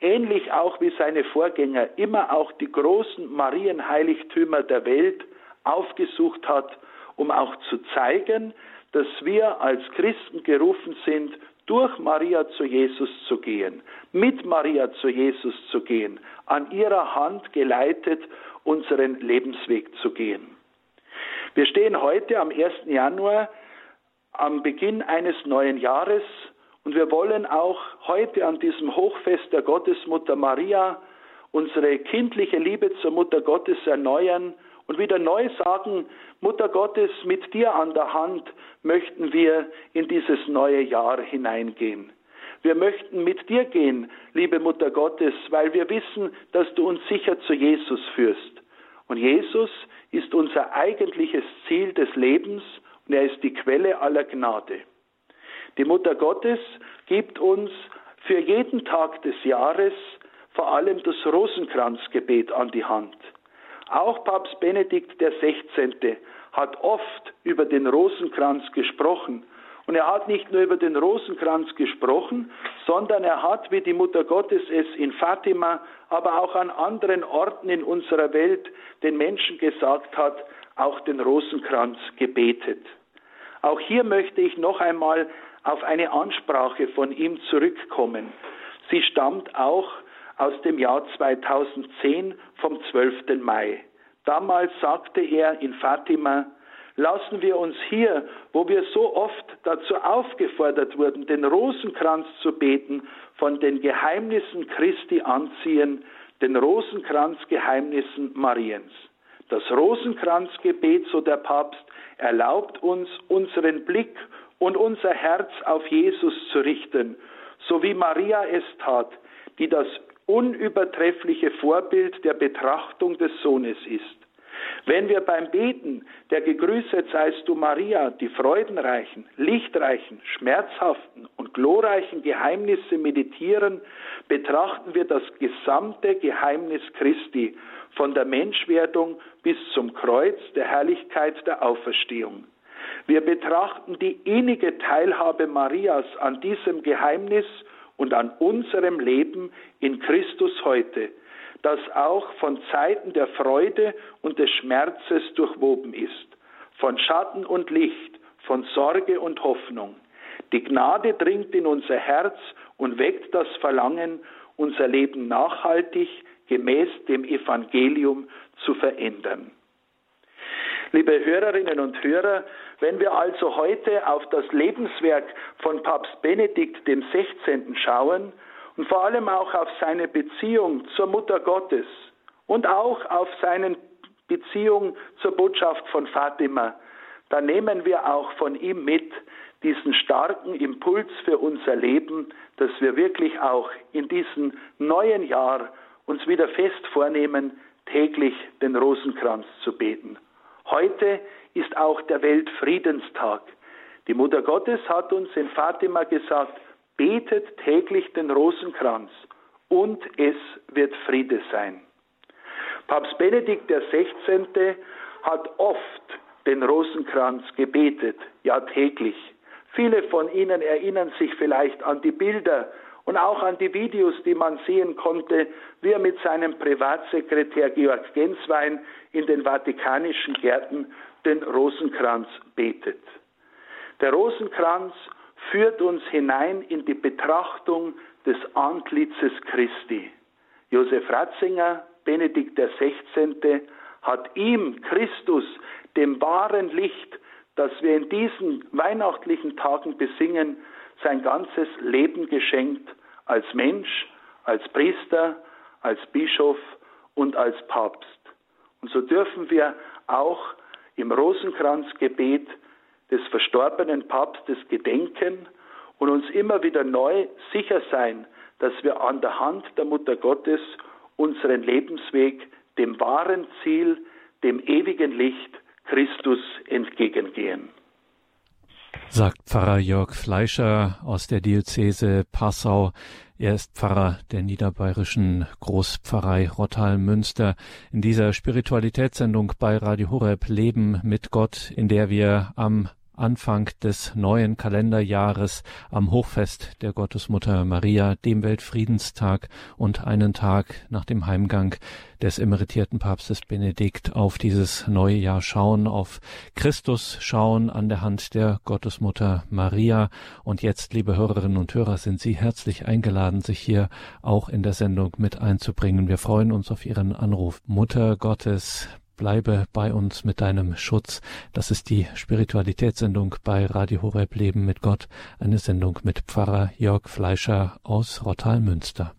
ähnlich auch wie seine Vorgänger, immer auch die großen Marienheiligtümer der Welt aufgesucht hat, um auch zu zeigen, dass wir als Christen gerufen sind, durch Maria zu Jesus zu gehen, mit Maria zu Jesus zu gehen, an ihrer Hand geleitet unseren Lebensweg zu gehen. Wir stehen heute am 1. Januar am Beginn eines neuen Jahres und wir wollen auch heute an diesem Hochfest der Gottesmutter Maria unsere kindliche Liebe zur Mutter Gottes erneuern und wieder neu sagen, Mutter Gottes, mit dir an der Hand möchten wir in dieses neue Jahr hineingehen. Wir möchten mit dir gehen, liebe Mutter Gottes, weil wir wissen, dass du uns sicher zu Jesus führst. Und Jesus ist unser eigentliches Ziel des Lebens und er ist die Quelle aller Gnade. Die Mutter Gottes gibt uns für jeden Tag des Jahres vor allem das Rosenkranzgebet an die Hand. Auch Papst Benedikt XVI. hat oft über den Rosenkranz gesprochen. Und er hat nicht nur über den Rosenkranz gesprochen, sondern er hat, wie die Mutter Gottes es in Fatima, aber auch an anderen Orten in unserer Welt den Menschen gesagt hat, auch den Rosenkranz gebetet. Auch hier möchte ich noch einmal auf eine Ansprache von ihm zurückkommen. Sie stammt auch aus dem Jahr 2010 vom 12. Mai. Damals sagte er in Fatima, lassen wir uns hier, wo wir so oft dazu aufgefordert wurden, den Rosenkranz zu beten, von den Geheimnissen Christi anziehen, den Rosenkranzgeheimnissen Mariens. Das Rosenkranzgebet, so der Papst, erlaubt uns, unseren Blick und unser Herz auf Jesus zu richten, so wie Maria es tat, die das unübertreffliche Vorbild der Betrachtung des Sohnes ist. Wenn wir beim Beten, der gegrüßet seist du Maria, die freudenreichen, lichtreichen, schmerzhaften und glorreichen Geheimnisse meditieren, betrachten wir das gesamte Geheimnis Christi, von der Menschwerdung bis zum Kreuz der Herrlichkeit der Auferstehung. Wir betrachten die innige Teilhabe Marias an diesem Geheimnis und an unserem Leben in Christus heute, das auch von Zeiten der Freude und des Schmerzes durchwoben ist, von Schatten und Licht, von Sorge und Hoffnung. Die Gnade dringt in unser Herz und weckt das Verlangen, unser Leben nachhaltig gemäß dem Evangelium zu verändern. Liebe Hörerinnen und Hörer, wenn wir also heute auf das Lebenswerk von Papst Benedikt dem 16. schauen und vor allem auch auf seine Beziehung zur Mutter Gottes und auch auf seine Beziehung zur Botschaft von Fatima, dann nehmen wir auch von ihm mit diesen starken Impuls für unser Leben, dass wir wirklich auch in diesem neuen Jahr uns wieder fest vornehmen, täglich den Rosenkranz zu beten. Heute ist auch der Weltfriedenstag. Die Mutter Gottes hat uns in Fatima gesagt, betet täglich den Rosenkranz und es wird Friede sein. Papst Benedikt XVI. hat oft den Rosenkranz gebetet, ja täglich. Viele von Ihnen erinnern sich vielleicht an die Bilder und auch an die Videos, die man sehen konnte, wie er mit seinem Privatsekretär Georg Genswein in den vatikanischen Gärten den Rosenkranz betet. Der Rosenkranz führt uns hinein in die Betrachtung des Antlitzes Christi. Josef Ratzinger, Benedikt XVI., hat ihm, Christus, dem wahren Licht, das wir in diesen weihnachtlichen Tagen besingen, sein ganzes Leben geschenkt, als Mensch, als Priester, als Bischof und als Papst. Und so dürfen wir auch im Rosenkranzgebet des verstorbenen Papstes gedenken und uns immer wieder neu sicher sein, dass wir an der Hand der Mutter Gottes unseren Lebensweg dem wahren Ziel, dem ewigen Licht Christus entgegengehen sagt Pfarrer Jörg Fleischer aus der Diözese Passau. Er ist Pfarrer der niederbayerischen Großpfarrei Rottal-Münster. In dieser Spiritualitätssendung bei Radio Horeb Leben mit Gott, in der wir am Anfang des neuen Kalenderjahres am Hochfest der Gottesmutter Maria, dem Weltfriedenstag und einen Tag nach dem Heimgang des emeritierten Papstes Benedikt auf dieses neue Jahr schauen, auf Christus schauen an der Hand der Gottesmutter Maria. Und jetzt, liebe Hörerinnen und Hörer, sind Sie herzlich eingeladen, sich hier auch in der Sendung mit einzubringen. Wir freuen uns auf Ihren Anruf. Mutter Gottes, Bleibe bei uns mit deinem Schutz. Das ist die Spiritualitätssendung bei Radio Horeb Leben mit Gott, eine Sendung mit Pfarrer Jörg Fleischer aus Rottal-Münster.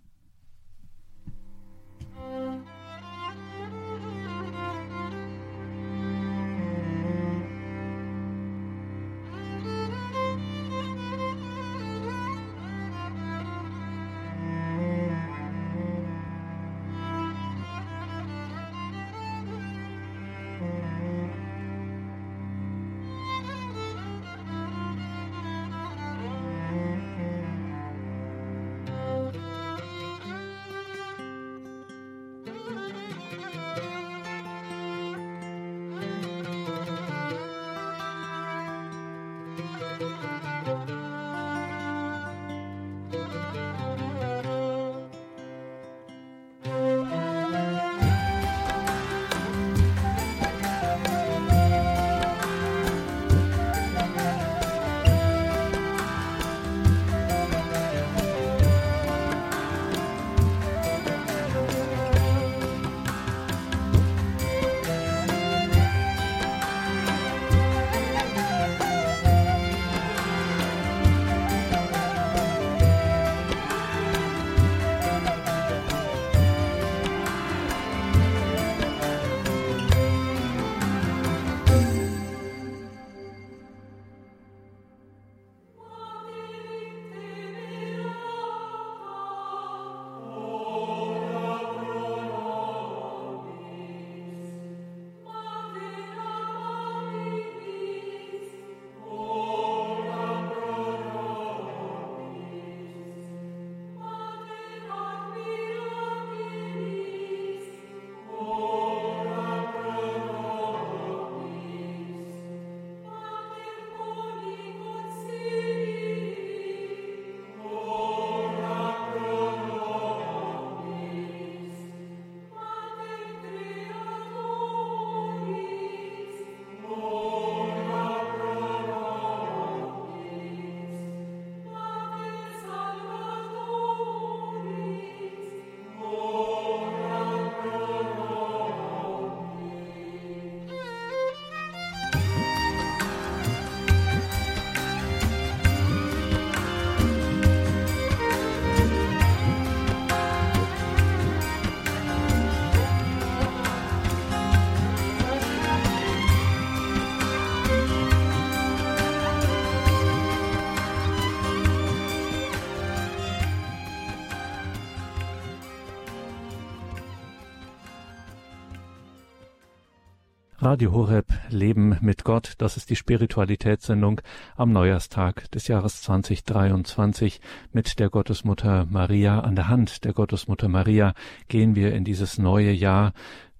Radio Horeb Leben mit Gott, das ist die Spiritualitätssendung am Neujahrstag des Jahres 2023. Mit der Gottesmutter Maria an der Hand der Gottesmutter Maria gehen wir in dieses neue Jahr,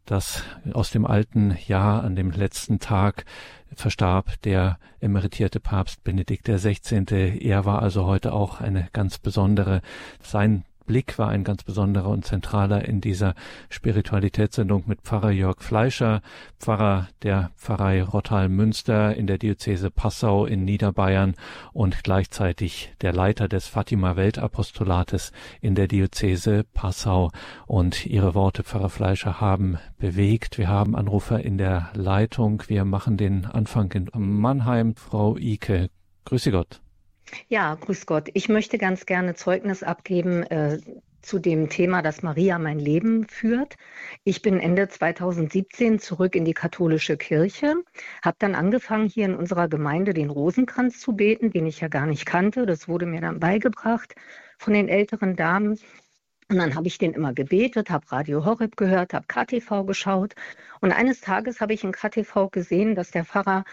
das aus dem alten Jahr an dem letzten Tag verstarb der emeritierte Papst Benedikt XVI. Er war also heute auch eine ganz besondere, sein Blick war ein ganz besonderer und zentraler in dieser Spiritualitätssendung mit Pfarrer Jörg Fleischer, Pfarrer der Pfarrei Rottal-Münster in der Diözese Passau in Niederbayern und gleichzeitig der Leiter des Fatima Weltapostolates in der Diözese Passau. Und Ihre Worte, Pfarrer Fleischer, haben bewegt. Wir haben Anrufer in der Leitung. Wir machen den Anfang in Mannheim. Frau Ike, grüße Gott. Ja, grüß Gott. Ich möchte ganz gerne Zeugnis abgeben äh, zu dem Thema, dass Maria mein Leben führt. Ich bin Ende 2017 zurück in die katholische Kirche, habe dann angefangen, hier in unserer Gemeinde den Rosenkranz zu beten, den ich ja gar nicht kannte. Das wurde mir dann beigebracht von den älteren Damen. Und dann habe ich den immer gebetet, habe Radio Horeb gehört, habe KTV geschaut. Und eines Tages habe ich in KTV gesehen, dass der Pfarrer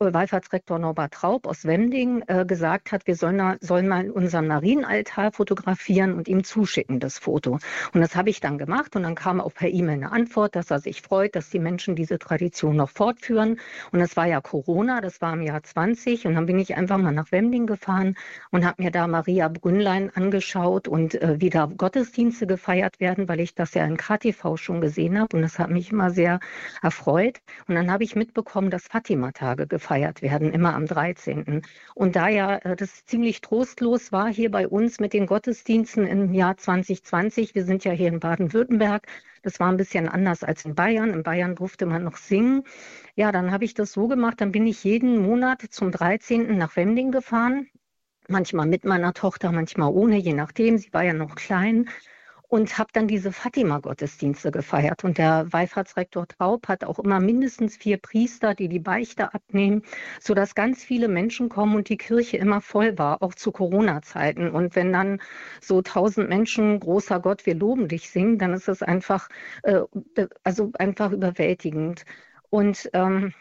Wallfahrtsrektor Norbert Traub aus Wending äh, gesagt hat, wir sollen, sollen mal unseren Marienaltar fotografieren und ihm zuschicken, das Foto. Und das habe ich dann gemacht und dann kam auch per E-Mail eine Antwort, dass er sich freut, dass die Menschen diese Tradition noch fortführen. Und das war ja Corona, das war im Jahr 20 und dann bin ich einfach mal nach Wending gefahren und habe mir da Maria Brünnlein angeschaut und äh, wie Gottesdienste gefeiert werden, weil ich das ja in KTV schon gesehen habe und das hat mich immer sehr erfreut. Und dann habe ich mitbekommen, dass Fatima-Tage gefeiert werden, immer am 13. Und da ja äh, das ziemlich trostlos war hier bei uns mit den Gottesdiensten im Jahr 2020, wir sind ja hier in Baden-Württemberg, das war ein bisschen anders als in Bayern. In Bayern durfte man noch singen. Ja, dann habe ich das so gemacht, dann bin ich jeden Monat zum 13. nach Wending gefahren. Manchmal mit meiner Tochter, manchmal ohne, je nachdem. Sie war ja noch klein und habe dann diese Fatima-Gottesdienste gefeiert. Und der Wallfahrtsrektor Traub hat auch immer mindestens vier Priester, die die Beichte abnehmen, sodass ganz viele Menschen kommen und die Kirche immer voll war, auch zu Corona-Zeiten. Und wenn dann so tausend Menschen, großer Gott, wir loben dich singen, dann ist es einfach, äh, also einfach überwältigend. Und ähm,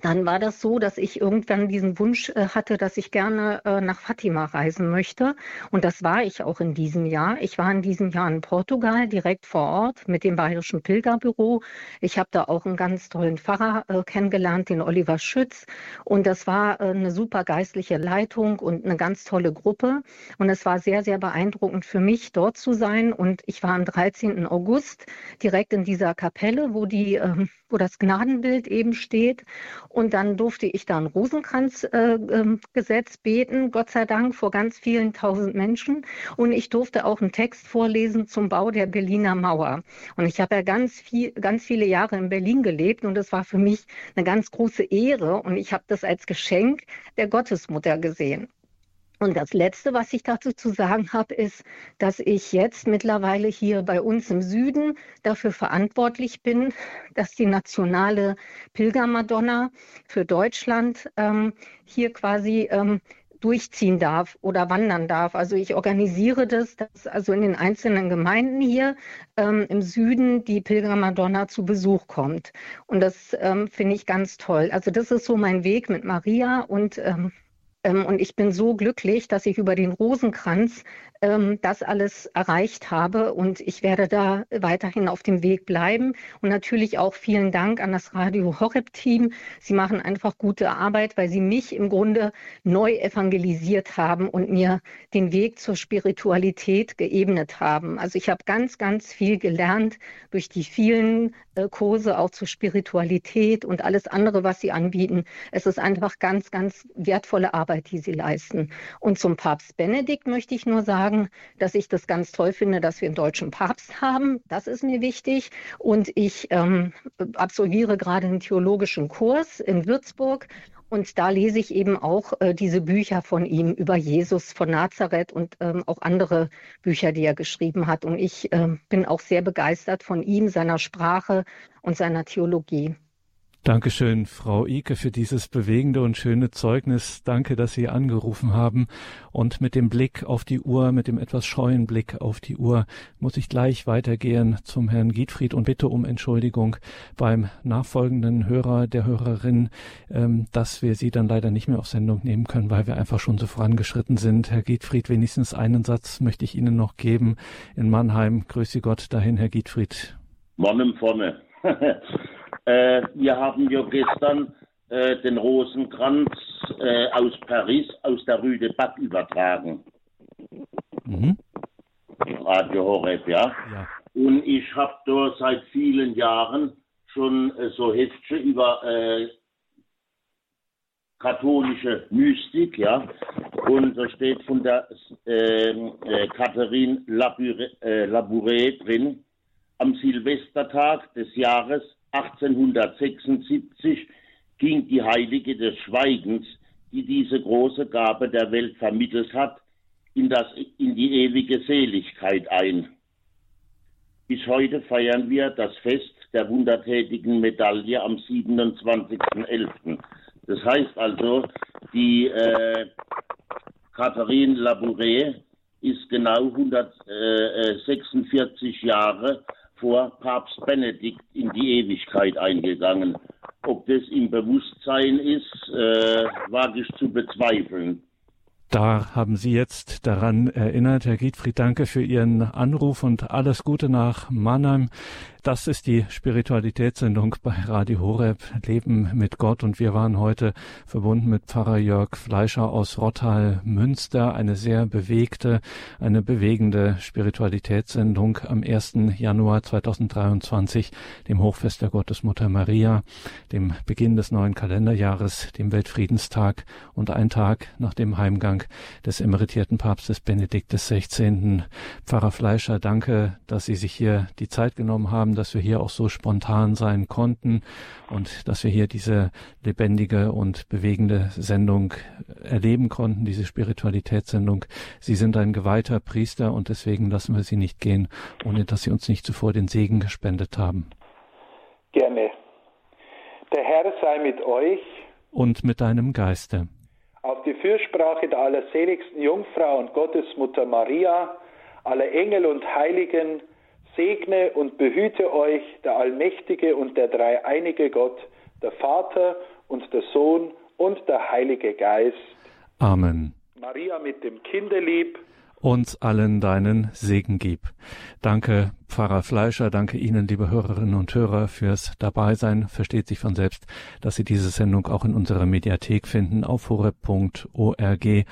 dann war das so, dass ich irgendwann diesen Wunsch äh, hatte, dass ich gerne äh, nach Fatima reisen möchte. Und das war ich auch in diesem Jahr. Ich war in diesem Jahr in Portugal direkt vor Ort mit dem Bayerischen Pilgerbüro. Ich habe da auch einen ganz tollen Pfarrer äh, kennengelernt, den Oliver Schütz. Und das war eine super geistliche Leitung und eine ganz tolle Gruppe. Und es war sehr, sehr beeindruckend für mich, dort zu sein. Und ich war am 13. August direkt in dieser Kapelle, wo die ähm, wo das Gnadenbild eben steht. Und dann durfte ich da ein Rosenkranzgesetz äh, äh, beten, Gott sei Dank, vor ganz vielen tausend Menschen. Und ich durfte auch einen Text vorlesen zum Bau der Berliner Mauer. Und ich habe ja ganz, viel, ganz viele Jahre in Berlin gelebt und das war für mich eine ganz große Ehre. Und ich habe das als Geschenk der Gottesmutter gesehen. Und das Letzte, was ich dazu zu sagen habe, ist, dass ich jetzt mittlerweile hier bei uns im Süden dafür verantwortlich bin, dass die nationale Pilgermadonna für Deutschland ähm, hier quasi ähm, durchziehen darf oder wandern darf. Also ich organisiere das, dass also in den einzelnen Gemeinden hier ähm, im Süden die Pilgermadonna zu Besuch kommt. Und das ähm, finde ich ganz toll. Also das ist so mein Weg mit Maria und ähm, und ich bin so glücklich, dass ich über den Rosenkranz ähm, das alles erreicht habe. Und ich werde da weiterhin auf dem Weg bleiben. Und natürlich auch vielen Dank an das Radio Horeb-Team. Sie machen einfach gute Arbeit, weil sie mich im Grunde neu evangelisiert haben und mir den Weg zur Spiritualität geebnet haben. Also ich habe ganz, ganz viel gelernt durch die vielen äh, Kurse auch zur Spiritualität und alles andere, was sie anbieten. Es ist einfach ganz, ganz wertvolle Arbeit, die sie leisten. Und zum Papst Benedikt möchte ich nur sagen, sagen, dass ich das ganz toll finde, dass wir einen deutschen Papst haben. Das ist mir wichtig. Und ich ähm, absolviere gerade einen theologischen Kurs in Würzburg. Und da lese ich eben auch äh, diese Bücher von ihm über Jesus von Nazareth und ähm, auch andere Bücher, die er geschrieben hat. Und ich äh, bin auch sehr begeistert von ihm, seiner Sprache und seiner Theologie. Dankeschön, Frau Ike, für dieses bewegende und schöne Zeugnis. Danke, dass Sie angerufen haben. Und mit dem Blick auf die Uhr, mit dem etwas scheuen Blick auf die Uhr, muss ich gleich weitergehen zum Herrn Giedfried und bitte um Entschuldigung beim nachfolgenden Hörer, der Hörerin, ähm, dass wir Sie dann leider nicht mehr auf Sendung nehmen können, weil wir einfach schon so vorangeschritten sind. Herr Giedfried, wenigstens einen Satz möchte ich Ihnen noch geben. In Mannheim, grüße Gott dahin, Herr Giedfried. Mann vorne. Äh, wir haben ja gestern äh, den Rosenkranz äh, aus Paris, aus der Rue de Bac übertragen. Mhm. Radio Horeb, ja. ja. Und ich habe da seit vielen Jahren schon äh, so Heftchen über äh, katholische Mystik, ja. Und da steht von der ähm, äh, Catherine Labouré drin, am Silvestertag des Jahres 1876 ging die Heilige des Schweigens, die diese große Gabe der Welt vermittelt hat, in, das, in die ewige Seligkeit ein. Bis heute feiern wir das Fest der wundertätigen Medaille am 27.11. Das heißt also, die äh, Catherine Labouré ist genau 146 Jahre vor Papst Benedikt in die Ewigkeit eingegangen. Ob das im Bewusstsein ist, äh, wage ich zu bezweifeln. Da haben Sie jetzt daran erinnert, Herr Giedfried, danke für Ihren Anruf und alles Gute nach Mannheim. Das ist die Spiritualitätssendung bei Radio Horeb, Leben mit Gott. Und wir waren heute verbunden mit Pfarrer Jörg Fleischer aus Rottal, Münster. Eine sehr bewegte, eine bewegende Spiritualitätssendung am 1. Januar 2023, dem Hochfest der Gottesmutter Maria, dem Beginn des neuen Kalenderjahres, dem Weltfriedenstag und ein Tag nach dem Heimgang des emeritierten Papstes Benedikt XVI. Pfarrer Fleischer, danke, dass Sie sich hier die Zeit genommen haben, dass wir hier auch so spontan sein konnten und dass wir hier diese lebendige und bewegende Sendung erleben konnten, diese Spiritualitätssendung. Sie sind ein geweihter Priester und deswegen lassen wir Sie nicht gehen, ohne dass Sie uns nicht zuvor den Segen gespendet haben. Gerne. Der Herr sei mit euch. Und mit deinem Geiste. Auf die Fürsprache der allerseligsten Jungfrau und Gottesmutter Maria, aller Engel und Heiligen, segne und behüte euch der allmächtige und der dreieinige Gott, der Vater und der Sohn und der Heilige Geist. Amen. Maria mit dem Kinderlieb. Uns allen deinen Segen gib. Danke, Pfarrer Fleischer, danke Ihnen, liebe Hörerinnen und Hörer, fürs Dabeisein. Versteht sich von selbst, dass Sie diese Sendung auch in unserer Mediathek finden auf horeb.org.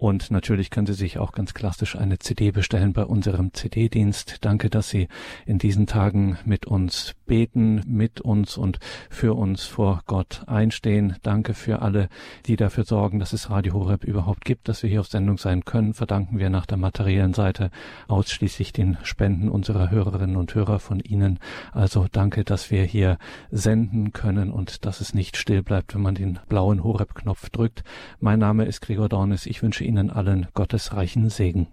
Und natürlich können Sie sich auch ganz klassisch eine CD bestellen bei unserem CD-Dienst. Danke, dass Sie in diesen Tagen mit uns beten, mit uns und für uns vor Gott einstehen. Danke für alle, die dafür sorgen, dass es Radio Horeb überhaupt gibt, dass wir hier auf Sendung sein können. Verdanken wir nach der materiellen Seite ausschließlich den Spenden unserer Hörerinnen und Hörer von Ihnen. Also danke, dass wir hier senden können und dass es nicht still bleibt, wenn man den blauen Horeb-Knopf drückt. Mein Name ist Gregor Dornis. Ich wünsche Ihnen allen gottesreichen Segen.